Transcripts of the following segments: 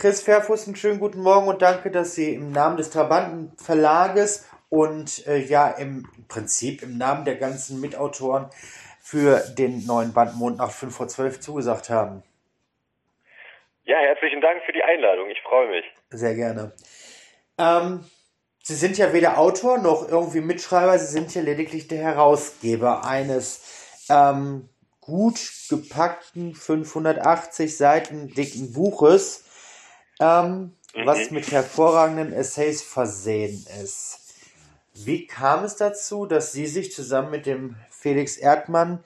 Chris Fairfuß, einen schönen guten Morgen und danke, dass Sie im Namen des Trabanten Verlages und äh, ja im Prinzip im Namen der ganzen Mitautoren für den neuen Band Mond nach 5 vor 12 zugesagt haben. Ja, herzlichen Dank für die Einladung. Ich freue mich. Sehr gerne. Ähm, Sie sind ja weder Autor noch irgendwie Mitschreiber, Sie sind ja lediglich der Herausgeber eines ähm, gut gepackten 580 Seiten dicken Buches, ähm, mhm. was mit hervorragenden Essays versehen ist. Wie kam es dazu, dass Sie sich zusammen mit dem Felix Erdmann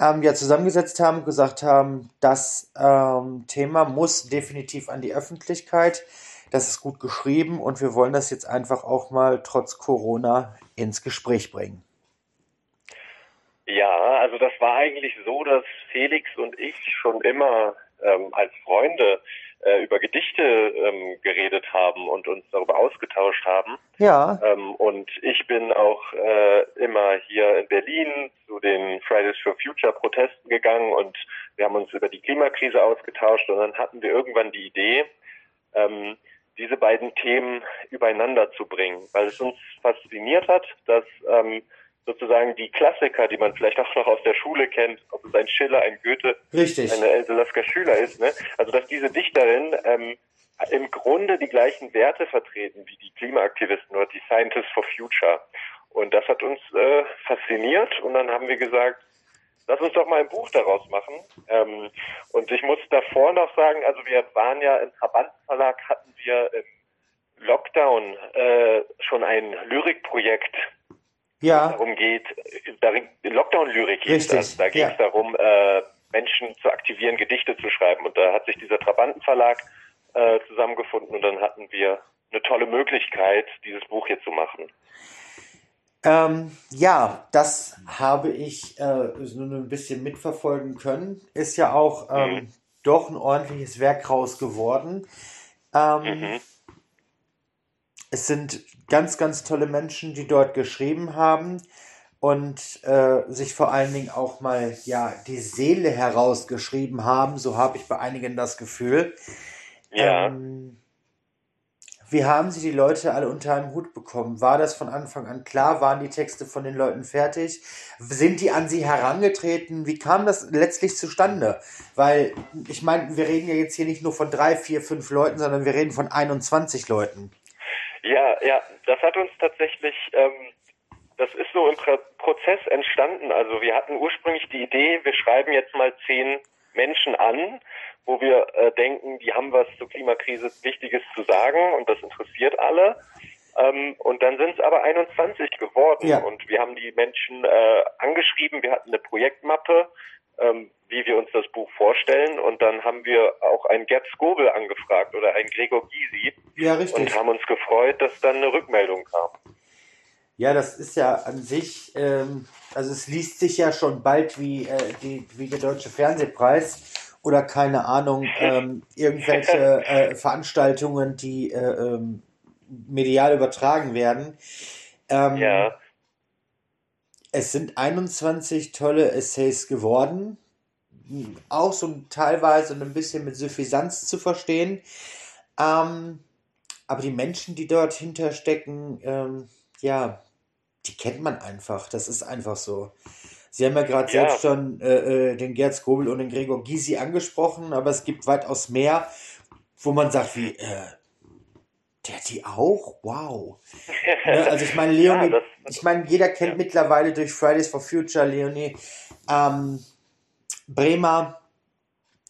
ähm, ja zusammengesetzt haben, und gesagt haben, das ähm, Thema muss definitiv an die Öffentlichkeit. Das ist gut geschrieben und wir wollen das jetzt einfach auch mal trotz Corona ins Gespräch bringen. Ja, also das war eigentlich so, dass Felix und ich schon immer ähm, als Freunde über Gedichte ähm, geredet haben und uns darüber ausgetauscht haben. Ja. Ähm, und ich bin auch äh, immer hier in Berlin zu den Fridays for Future Protesten gegangen und wir haben uns über die Klimakrise ausgetauscht und dann hatten wir irgendwann die Idee, ähm, diese beiden Themen übereinander zu bringen, weil es uns fasziniert hat, dass ähm, sozusagen die Klassiker, die man vielleicht auch noch aus der Schule kennt, ob es ein Schiller, ein Goethe, Richtig. eine Else Lasker Schüler ist, ne? also dass diese Dichterin ähm, im Grunde die gleichen Werte vertreten wie die Klimaaktivisten oder die Scientists for Future. Und das hat uns äh, fasziniert und dann haben wir gesagt, lass uns doch mal ein Buch daraus machen. Ähm, und ich muss davor noch sagen, also wir waren ja im Verbandsverlag, hatten wir im Lockdown äh, schon ein Lyrikprojekt ja. darum geht, darin, Lockdown-Lyrik hieß das. Da ging es ja. darum, äh, Menschen zu aktivieren, Gedichte zu schreiben. Und da hat sich dieser Trabantenverlag äh, zusammengefunden und dann hatten wir eine tolle Möglichkeit, dieses Buch hier zu machen. Ähm, ja, das habe ich äh, so ein bisschen mitverfolgen können. Ist ja auch ähm, mhm. doch ein ordentliches Werk raus geworden. Ähm, mhm. Es sind ganz, ganz tolle Menschen, die dort geschrieben haben und äh, sich vor allen Dingen auch mal ja die Seele herausgeschrieben haben. So habe ich bei einigen das Gefühl. Ja. Ähm, wie haben Sie die Leute alle unter einem Hut bekommen? War das von Anfang an klar? Waren die Texte von den Leuten fertig? Sind die an Sie herangetreten? Wie kam das letztlich zustande? Weil, ich meine, wir reden ja jetzt hier nicht nur von drei, vier, fünf Leuten, sondern wir reden von 21 Leuten. Ja, ja, das hat uns tatsächlich, ähm, das ist so im Prozess entstanden. Also wir hatten ursprünglich die Idee, wir schreiben jetzt mal zehn Menschen an, wo wir äh, denken, die haben was zur Klimakrise Wichtiges zu sagen und das interessiert alle. Ähm, und dann sind es aber 21 geworden ja. und wir haben die Menschen äh, angeschrieben, wir hatten eine Projektmappe, ähm, wie wir uns das Buch vorstellen. Und dann haben wir auch einen Gerd Skobel angefragt oder einen Gregor Gysi. Ja, richtig. Und haben uns gefreut, dass dann eine Rückmeldung kam. Ja, das ist ja an sich, ähm, also es liest sich ja schon bald wie, äh, die, wie der Deutsche Fernsehpreis oder keine Ahnung, ähm, irgendwelche äh, Veranstaltungen, die äh, ähm, medial übertragen werden. Ähm, ja. Es sind 21 tolle Essays geworden. Auch so teilweise ein bisschen mit Suffisanz zu verstehen. Ähm, aber die Menschen, die dort hinterstecken, ähm, ja, die kennt man einfach. Das ist einfach so. Sie haben ja gerade ja. selbst schon äh, äh, den Gerd Skobel und den Gregor Gysi angesprochen, aber es gibt weitaus mehr, wo man sagt, wie, äh, der die auch? Wow. ne, also ich meine, Leonie, ja, ich meine, jeder kennt ja. mittlerweile durch Fridays for Future Leonie ähm, Bremer.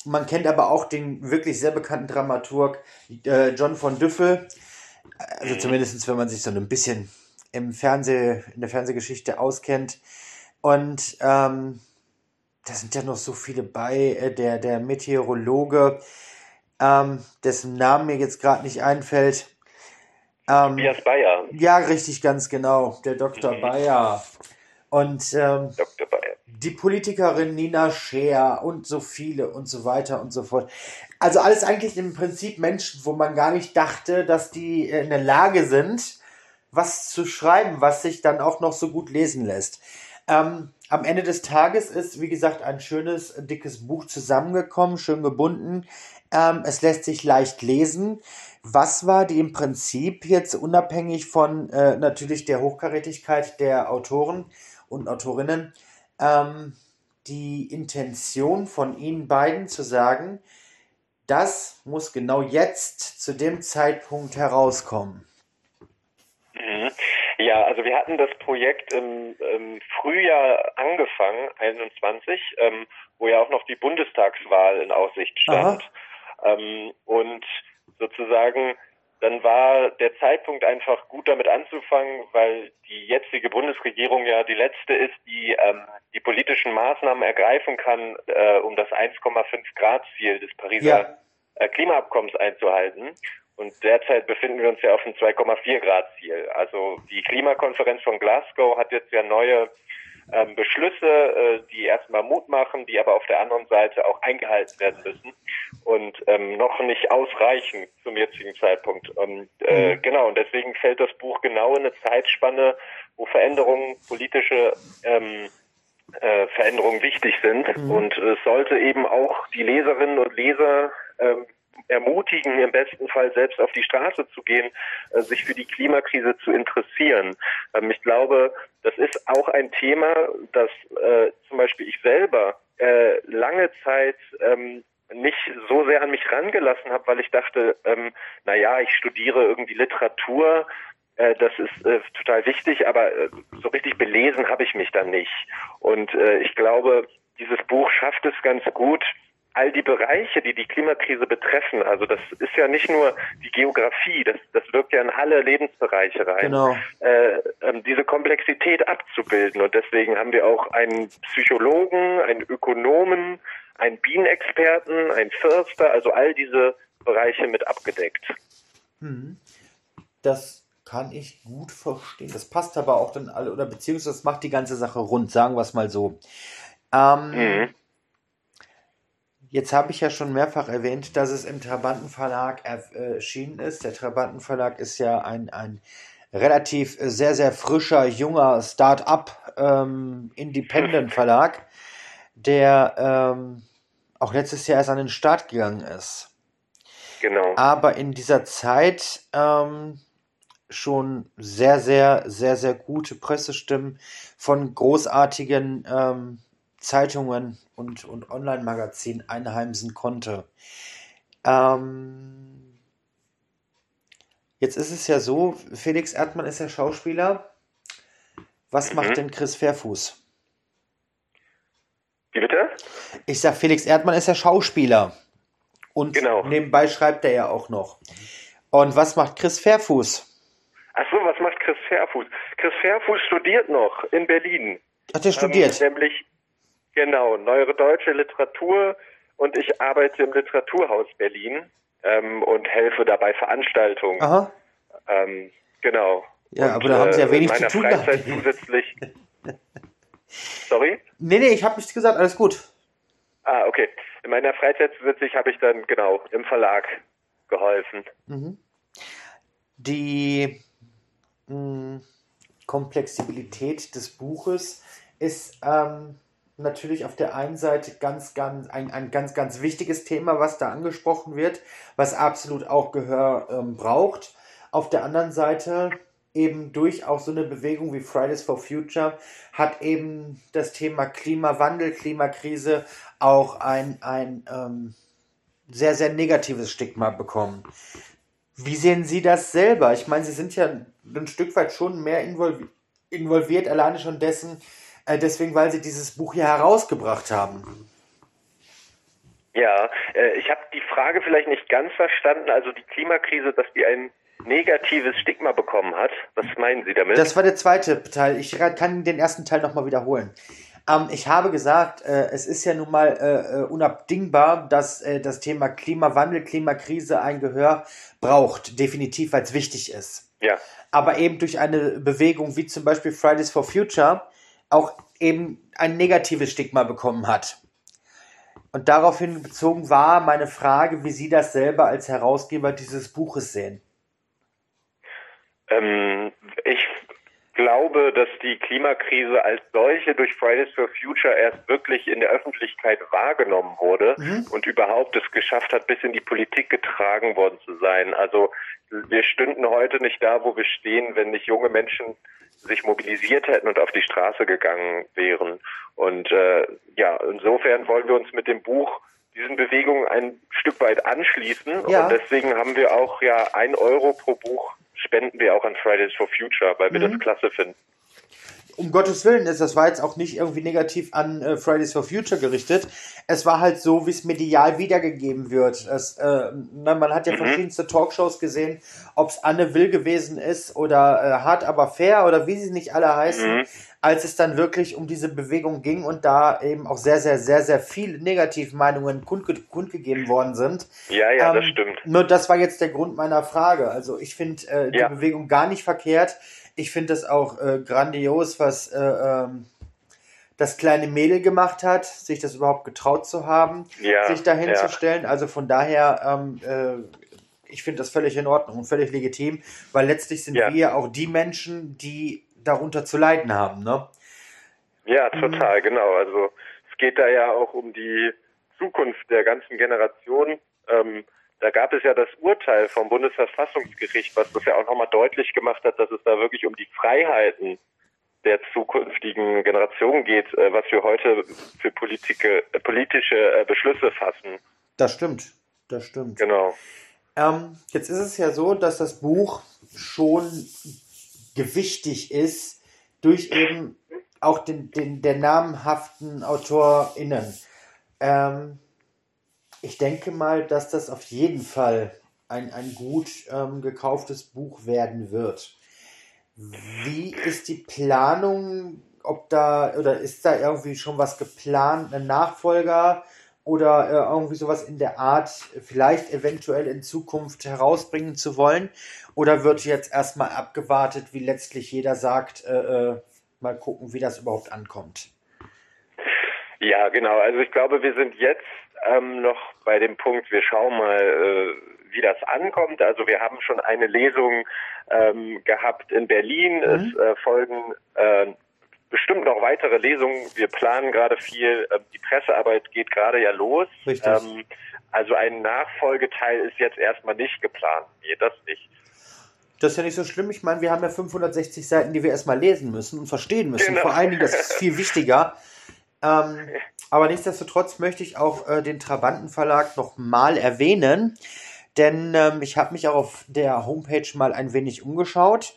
Man kennt aber auch den wirklich sehr bekannten Dramaturg äh, John von Düffel. Also mhm. zumindest, wenn man sich so ein bisschen im Fernseh, in der Fernsehgeschichte auskennt. Und ähm, da sind ja noch so viele bei. Äh, der, der Meteorologe, ähm, dessen Namen mir jetzt gerade nicht einfällt, ähm, Tobias Bayer. Ja, richtig, ganz genau. Der Dr. Mhm. Bayer. Und ähm, Dr. Bayer. die Politikerin Nina Scheer und so viele und so weiter und so fort. Also alles eigentlich im Prinzip Menschen, wo man gar nicht dachte, dass die in der Lage sind, was zu schreiben, was sich dann auch noch so gut lesen lässt. Ähm, am Ende des Tages ist, wie gesagt, ein schönes, dickes Buch zusammengekommen, schön gebunden. Ähm, es lässt sich leicht lesen. Was war die im Prinzip jetzt unabhängig von äh, natürlich der Hochkarätigkeit der Autoren und Autorinnen ähm, die Intention von Ihnen beiden zu sagen, das muss genau jetzt zu dem Zeitpunkt herauskommen? Ja, also wir hatten das Projekt im, im Frühjahr angefangen, 21, ähm, wo ja auch noch die Bundestagswahl in Aussicht stand. Ähm, und sozusagen dann war der Zeitpunkt einfach gut damit anzufangen, weil die jetzige Bundesregierung ja die letzte ist, die ähm, die politischen Maßnahmen ergreifen kann, äh, um das 1,5 Grad Ziel des Pariser ja. Klimaabkommens einzuhalten. Und derzeit befinden wir uns ja auf einem 2,4 Grad Ziel. Also die Klimakonferenz von Glasgow hat jetzt ja neue ähm, Beschlüsse, äh, die erstmal Mut machen, die aber auf der anderen Seite auch eingehalten werden müssen und ähm, noch nicht ausreichen zum jetzigen Zeitpunkt. Und äh, mhm. genau, und deswegen fällt das Buch genau in eine Zeitspanne, wo Veränderungen, politische ähm, äh, Veränderungen wichtig sind. Mhm. Und es sollte eben auch die Leserinnen und Leser ähm, ermutigen, im besten Fall selbst auf die Straße zu gehen, äh, sich für die Klimakrise zu interessieren. Ähm, ich glaube, das ist auch ein Thema, das äh, zum Beispiel ich selber äh, lange Zeit ähm, nicht so sehr an mich rangelassen habe, weil ich dachte, ähm, na ja, ich studiere irgendwie Literatur, das ist äh, total wichtig, aber äh, so richtig belesen habe ich mich dann nicht. Und äh, ich glaube, dieses Buch schafft es ganz gut, all die Bereiche, die die Klimakrise betreffen, also das ist ja nicht nur die Geografie, das, das wirkt ja in alle Lebensbereiche rein, genau. äh, ähm, diese Komplexität abzubilden. Und deswegen haben wir auch einen Psychologen, einen Ökonomen, einen Bienenexperten, einen Förster, also all diese Bereiche mit abgedeckt. Mhm. Das kann ich gut verstehen. Das passt aber auch dann alle, oder beziehungsweise das macht die ganze Sache rund, sagen wir es mal so. Ähm, mhm. Jetzt habe ich ja schon mehrfach erwähnt, dass es im Trabantenverlag erschienen ist. Der Trabantenverlag ist ja ein, ein relativ sehr, sehr frischer, junger Start-up ähm, der ähm, auch letztes Jahr erst an den Start gegangen ist. Genau. Aber in dieser Zeit ähm, schon sehr, sehr, sehr, sehr gute Pressestimmen von großartigen ähm, Zeitungen und, und Online-Magazinen einheimsen konnte. Ähm, jetzt ist es ja so, Felix Erdmann ist ja Schauspieler. Was mhm. macht denn Chris Fairfuß? Wie bitte? Ich sag, Felix Erdmann ist ja Schauspieler. Und genau. nebenbei schreibt er ja auch noch. Und was macht Chris Fairfuß? Achso, was macht Chris Fairfuß? Chris Fairfuß studiert noch in Berlin. Ach, der studiert? Ähm, nämlich Genau, neuere deutsche Literatur und ich arbeite im Literaturhaus Berlin ähm, und helfe dabei Veranstaltungen. Aha. Ähm, genau. Ja, und, aber da haben Sie ja äh, wenig zu tun. Freizeit zusätzlich. Sorry? Nee, nee, ich habe nichts gesagt, alles gut. Ah, okay. In meiner Freizeit zusätzlich habe ich dann, genau, im Verlag geholfen. Mhm. Die mh, hm, Komplexibilität des Buches ist ähm, natürlich auf der einen Seite ganz, ganz, ein, ein ganz, ganz wichtiges Thema, was da angesprochen wird, was absolut auch Gehör ähm, braucht. Auf der anderen Seite eben durch auch so eine Bewegung wie Fridays for Future hat eben das Thema Klimawandel, Klimakrise auch ein, ein ähm, sehr, sehr negatives Stigma bekommen. Wie sehen Sie das selber? Ich meine, Sie sind ja ein Stück weit schon mehr involviert, involviert alleine schon dessen, äh, deswegen, weil sie dieses Buch hier herausgebracht haben. Ja, äh, ich habe die Frage vielleicht nicht ganz verstanden. Also die Klimakrise, dass die ein negatives Stigma bekommen hat. Was meinen Sie damit? Das war der zweite Teil. Ich kann den ersten Teil nochmal wiederholen. Ähm, ich habe gesagt, äh, es ist ja nun mal äh, äh unabdingbar, dass äh, das Thema Klimawandel, Klimakrise ein Gehör braucht. Definitiv, weil es wichtig ist. Ja. Aber eben durch eine Bewegung wie zum Beispiel Fridays for Future auch eben ein negatives Stigma bekommen hat. Und daraufhin bezogen war meine Frage, wie Sie das selber als Herausgeber dieses Buches sehen. Ähm, ich glaube, dass die Klimakrise als solche durch Fridays for Future erst wirklich in der Öffentlichkeit wahrgenommen wurde mhm. und überhaupt es geschafft hat, bis in die Politik getragen worden zu sein. Also wir stünden heute nicht da, wo wir stehen, wenn nicht junge Menschen sich mobilisiert hätten und auf die Straße gegangen wären. Und äh, ja, insofern wollen wir uns mit dem Buch diesen Bewegungen ein Stück weit anschließen. Ja. Und deswegen haben wir auch ja ein Euro pro Buch spenden wir auch an Fridays for Future, weil wir mhm. das klasse finden. Um Gottes Willen ist, das war jetzt auch nicht irgendwie negativ an äh, Fridays for Future gerichtet. Es war halt so, wie es medial wiedergegeben wird. Es, äh, na, man hat ja mhm. verschiedenste Talkshows gesehen, ob es Anne Will gewesen ist oder äh, Hart aber fair oder wie sie nicht alle heißen. Mhm als es dann wirklich um diese Bewegung ging und da eben auch sehr, sehr, sehr, sehr viele Negativmeinungen kundge kundgegeben worden sind. Ja, ja, ähm, das stimmt. Nur das war jetzt der Grund meiner Frage. Also ich finde äh, die ja. Bewegung gar nicht verkehrt. Ich finde das auch äh, grandios, was äh, ähm, das kleine Mädel gemacht hat, sich das überhaupt getraut zu haben, ja, sich dahin ja. zu stellen. Also von daher, ähm, äh, ich finde das völlig in Ordnung und völlig legitim, weil letztlich sind ja. wir auch die Menschen, die darunter zu leiden haben, ne? Ja, total, mhm. genau. Also es geht da ja auch um die Zukunft der ganzen Generation. Ähm, da gab es ja das Urteil vom Bundesverfassungsgericht, was das ja auch nochmal deutlich gemacht hat, dass es da wirklich um die Freiheiten der zukünftigen Generation geht, äh, was wir heute für Politike, äh, politische äh, Beschlüsse fassen. Das stimmt, das stimmt. Genau. Ähm, jetzt ist es ja so, dass das Buch schon gewichtig ist durch eben auch den, den der namhaften AutorInnen. Ähm, ich denke mal, dass das auf jeden Fall ein, ein gut ähm, gekauftes Buch werden wird. Wie ist die Planung? Ob da oder ist da irgendwie schon was geplant, ein Nachfolger oder äh, irgendwie sowas in der Art, vielleicht eventuell in Zukunft herausbringen zu wollen? Oder wird jetzt erstmal abgewartet, wie letztlich jeder sagt, äh, äh, mal gucken, wie das überhaupt ankommt? Ja, genau. Also ich glaube, wir sind jetzt ähm, noch bei dem Punkt, wir schauen mal, äh, wie das ankommt. Also wir haben schon eine Lesung ähm, gehabt in Berlin. Mhm. Es äh, folgen äh, bestimmt noch weitere Lesungen. Wir planen gerade viel. Äh, die Pressearbeit geht gerade ja los. Richtig. Ähm, also ein Nachfolgeteil ist jetzt erstmal nicht geplant. Nee, das nicht. Das ist ja nicht so schlimm. Ich meine, wir haben ja 560 Seiten, die wir erstmal lesen müssen und verstehen müssen. Genau. Vor allen Dingen, das ist viel wichtiger. Ähm, aber nichtsdestotrotz möchte ich auch äh, den Trabanten Verlag nochmal erwähnen, denn ähm, ich habe mich auch auf der Homepage mal ein wenig umgeschaut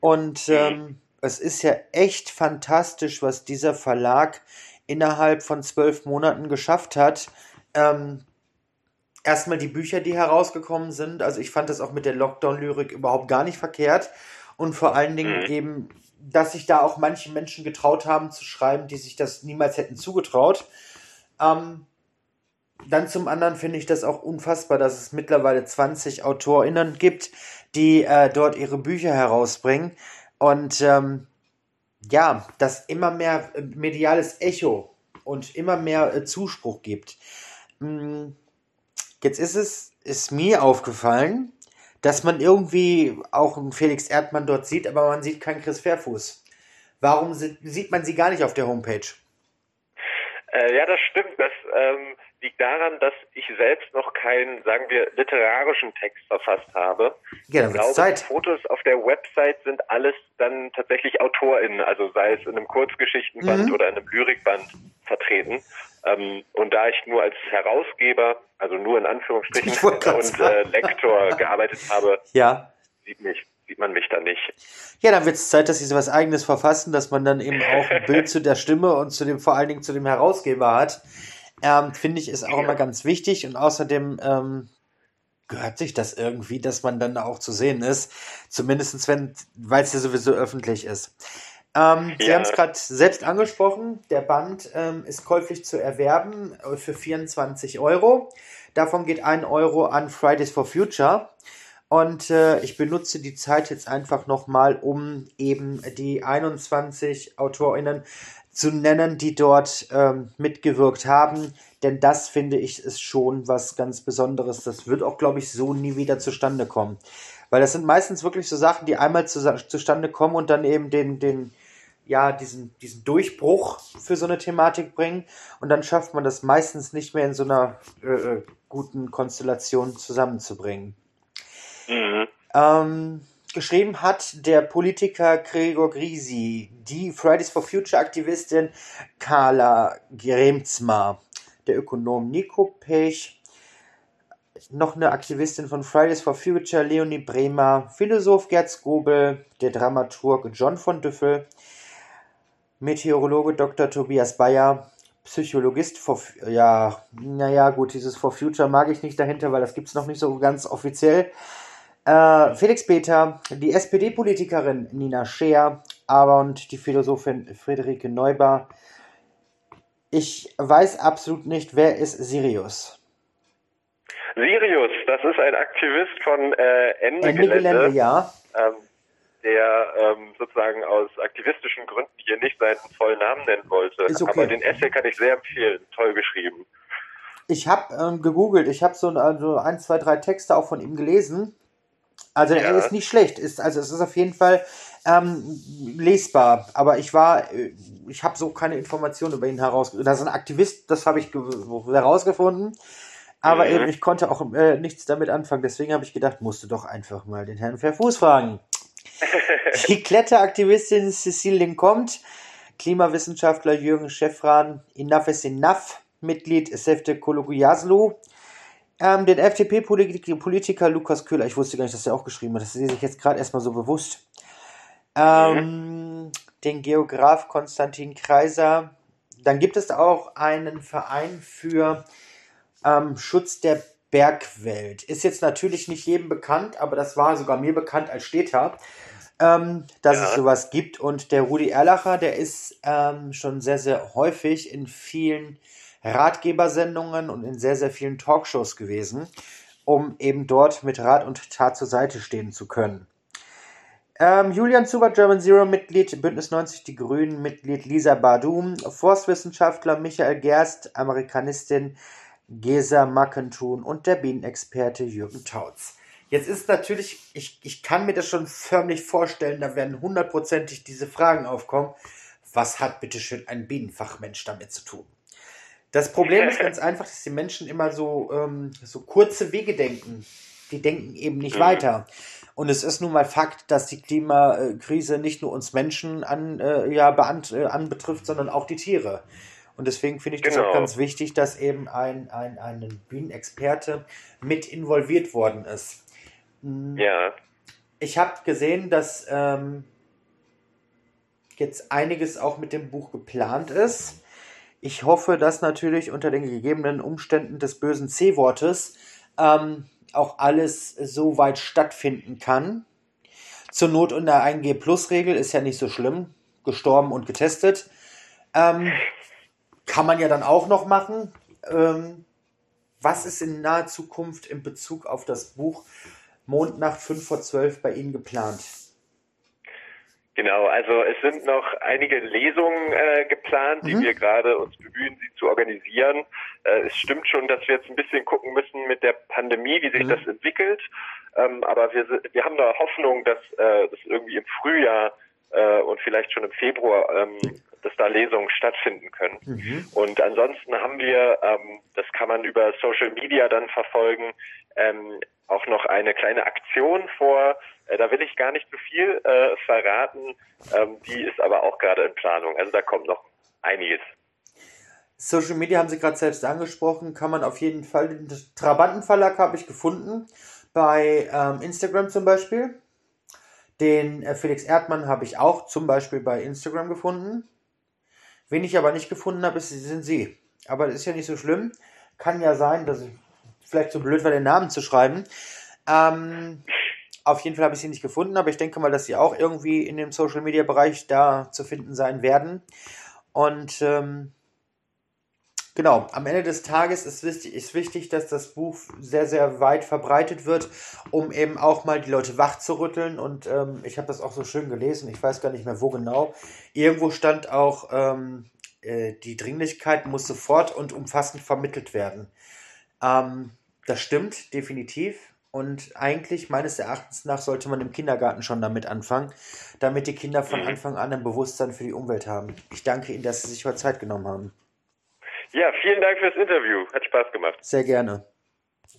und mhm. ähm, es ist ja echt fantastisch, was dieser Verlag innerhalb von zwölf Monaten geschafft hat. Ähm, erstmal die Bücher, die herausgekommen sind. Also ich fand das auch mit der Lockdown-Lyrik überhaupt gar nicht verkehrt. Und vor allen Dingen mhm. eben, dass sich da auch manche Menschen getraut haben zu schreiben, die sich das niemals hätten zugetraut. Ähm, dann zum anderen finde ich das auch unfassbar, dass es mittlerweile 20 AutorInnen gibt, die äh, dort ihre Bücher herausbringen. Und ähm, ja, dass immer mehr äh, mediales Echo und immer mehr äh, Zuspruch gibt. Mhm Jetzt ist es, ist mir aufgefallen, dass man irgendwie auch einen Felix Erdmann dort sieht, aber man sieht keinen Chris Fairfuß. Warum sieht man sie gar nicht auf der Homepage? Äh, ja, das stimmt. Das ähm, liegt daran, dass ich selbst noch keinen, sagen wir, literarischen Text verfasst habe. Ja, dann ich glaube, Zeit. Die Fotos auf der Website sind alles dann tatsächlich AutorInnen, also sei es in einem Kurzgeschichtenband mhm. oder in einem Lyrikband vertreten. Ähm, und da ich nur als Herausgeber, also nur in Anführungsstrichen und äh, Lektor gearbeitet habe, ja. sieht, mich, sieht man mich da nicht. Ja, dann wird es Zeit, dass Sie so was Eigenes verfassen, dass man dann eben auch ein Bild zu der Stimme und zu dem, vor allen Dingen zu dem Herausgeber hat. Ähm, Finde ich, ist auch ja. immer ganz wichtig und außerdem ähm, gehört sich das irgendwie, dass man dann auch zu sehen ist. Zumindest wenn, weil es ja sowieso öffentlich ist. Ähm, ja. Sie haben es gerade selbst angesprochen. Der Band ähm, ist käuflich zu erwerben äh, für 24 Euro. Davon geht ein Euro an Fridays for Future. Und äh, ich benutze die Zeit jetzt einfach nochmal, um eben die 21 AutorInnen zu nennen, die dort ähm, mitgewirkt haben. Denn das finde ich ist schon was ganz Besonderes. Das wird auch, glaube ich, so nie wieder zustande kommen. Weil das sind meistens wirklich so Sachen, die einmal zu, zustande kommen und dann eben den, den, ja, diesen, diesen Durchbruch für so eine Thematik bringen. Und dann schafft man das meistens nicht mehr in so einer äh, äh guten Konstellation zusammenzubringen. Mhm. Ähm, geschrieben hat der Politiker Gregor Grisi, die Fridays for Future Aktivistin Carla Gremzma, der Ökonom Nico Pech, noch eine Aktivistin von Fridays for Future Leonie Bremer, Philosoph Gerd Skobel, der Dramaturg John von Düffel, Meteorologe Dr. Tobias Bayer, Psychologist for, ja, naja, gut, dieses For Future mag ich nicht dahinter, weil das gibt es noch nicht so ganz offiziell. Äh, Felix Peter, die SPD-Politikerin Nina Scheer, aber und die Philosophin Friederike Neuber. Ich weiß absolut nicht, wer ist Sirius? Sirius, das ist ein Aktivist von äh, Ende, Ende Gelände, Gelände ja. Ähm, der ähm, sozusagen aus aktivistischen Gründen hier nicht seinen vollen Namen nennen wollte. Okay. Aber den Essay kann ich sehr empfehlen. Toll geschrieben. Ich habe ähm, gegoogelt, ich habe so also ein, zwei, drei Texte auch von ihm gelesen. Also ja. er ist nicht schlecht, ist, also es ist auf jeden Fall ähm, lesbar. Aber ich war, äh, ich habe so keine Informationen über ihn herausgefunden. Das ist ein Aktivist, das habe ich herausgefunden. Aber mhm. eben, ich konnte auch äh, nichts damit anfangen. Deswegen habe ich gedacht, musste doch einfach mal den Herrn Verfuß fragen. Die Kletteraktivistin Cecile Linkommt, Klimawissenschaftler Jürgen Schäffran, Enough is Enough, Mitglied Sefte Kologuyaslu, ähm, den FDP-Politiker Lukas Köhler, ich wusste gar nicht, dass er auch geschrieben hat, das sehe ich jetzt gerade erstmal so bewusst. Ähm, mhm. Den Geograf Konstantin Kreiser. Dann gibt es auch einen Verein für ähm, Schutz der Bergwelt. Ist jetzt natürlich nicht jedem bekannt, aber das war sogar mir bekannt als Städter, ähm, dass ja. es sowas gibt. Und der Rudi Erlacher, der ist ähm, schon sehr, sehr häufig in vielen Ratgebersendungen und in sehr, sehr vielen Talkshows gewesen, um eben dort mit Rat und Tat zur Seite stehen zu können. Ähm, Julian Zuber, German Zero Mitglied, Bündnis 90 Die Grünen Mitglied Lisa Badum, Forstwissenschaftler Michael Gerst, Amerikanistin Gesa Mackentun und der Bienenexperte Jürgen Tautz. Jetzt ist natürlich, ich, ich kann mir das schon förmlich vorstellen, da werden hundertprozentig diese Fragen aufkommen. Was hat bitteschön ein Bienenfachmensch damit zu tun? Das Problem ist ganz einfach, dass die Menschen immer so, ähm, so kurze Wege denken. Die denken eben nicht mhm. weiter. Und es ist nun mal Fakt, dass die Klimakrise nicht nur uns Menschen an, äh, ja, beant, äh, anbetrifft, sondern auch die Tiere. Und deswegen finde ich das genau. auch ganz wichtig, dass eben ein, ein, ein Bühnenexperte mit involviert worden ist. Hm. Ja. Ich habe gesehen, dass ähm, jetzt einiges auch mit dem Buch geplant ist. Ich hoffe, dass natürlich unter den gegebenen Umständen des bösen C-Wortes ähm, auch alles so weit stattfinden kann. Zur Not unter 1G-Plus-Regel ist ja nicht so schlimm. Gestorben und getestet. Ähm, kann man ja dann auch noch machen. Ähm, was ist in naher Zukunft in Bezug auf das Buch Mondnacht 5 vor 12 bei Ihnen geplant? Genau, also es sind noch einige Lesungen äh, geplant, die mhm. wir gerade uns bemühen, sie zu organisieren. Äh, es stimmt schon, dass wir jetzt ein bisschen gucken müssen mit der Pandemie, wie sich mhm. das entwickelt. Ähm, aber wir, wir haben da Hoffnung, dass äh, das irgendwie im Frühjahr äh, und vielleicht schon im Februar, ähm, dass da Lesungen stattfinden können. Mhm. Und ansonsten haben wir, ähm, das kann man über Social Media dann verfolgen, ähm, auch noch eine kleine Aktion vor. Äh, da will ich gar nicht zu viel äh, verraten. Ähm, die ist aber auch gerade in Planung. Also da kommt noch einiges. Social Media haben Sie gerade selbst angesprochen, kann man auf jeden Fall. Den Trabantenverlag habe ich gefunden, bei ähm, Instagram zum Beispiel. Den äh, Felix Erdmann habe ich auch zum Beispiel bei Instagram gefunden. Wen ich aber nicht gefunden habe, sind Sie. Aber das ist ja nicht so schlimm. Kann ja sein, dass ich vielleicht so blöd war, den Namen zu schreiben. Ähm, auf jeden Fall habe ich sie nicht gefunden, aber ich denke mal, dass sie auch irgendwie in dem Social Media Bereich da zu finden sein werden. Und ähm, genau, am Ende des Tages ist wichtig, ist wichtig, dass das Buch sehr, sehr weit verbreitet wird, um eben auch mal die Leute wach zu rütteln. Und ähm, ich habe das auch so schön gelesen, ich weiß gar nicht mehr wo genau. Irgendwo stand auch, ähm, äh, die Dringlichkeit muss sofort und umfassend vermittelt werden. Ähm, das stimmt, definitiv. Und eigentlich, meines Erachtens nach, sollte man im Kindergarten schon damit anfangen, damit die Kinder von mhm. Anfang an ein Bewusstsein für die Umwelt haben. Ich danke Ihnen, dass Sie sich heute Zeit genommen haben. Ja, vielen Dank fürs Interview. Hat Spaß gemacht. Sehr gerne.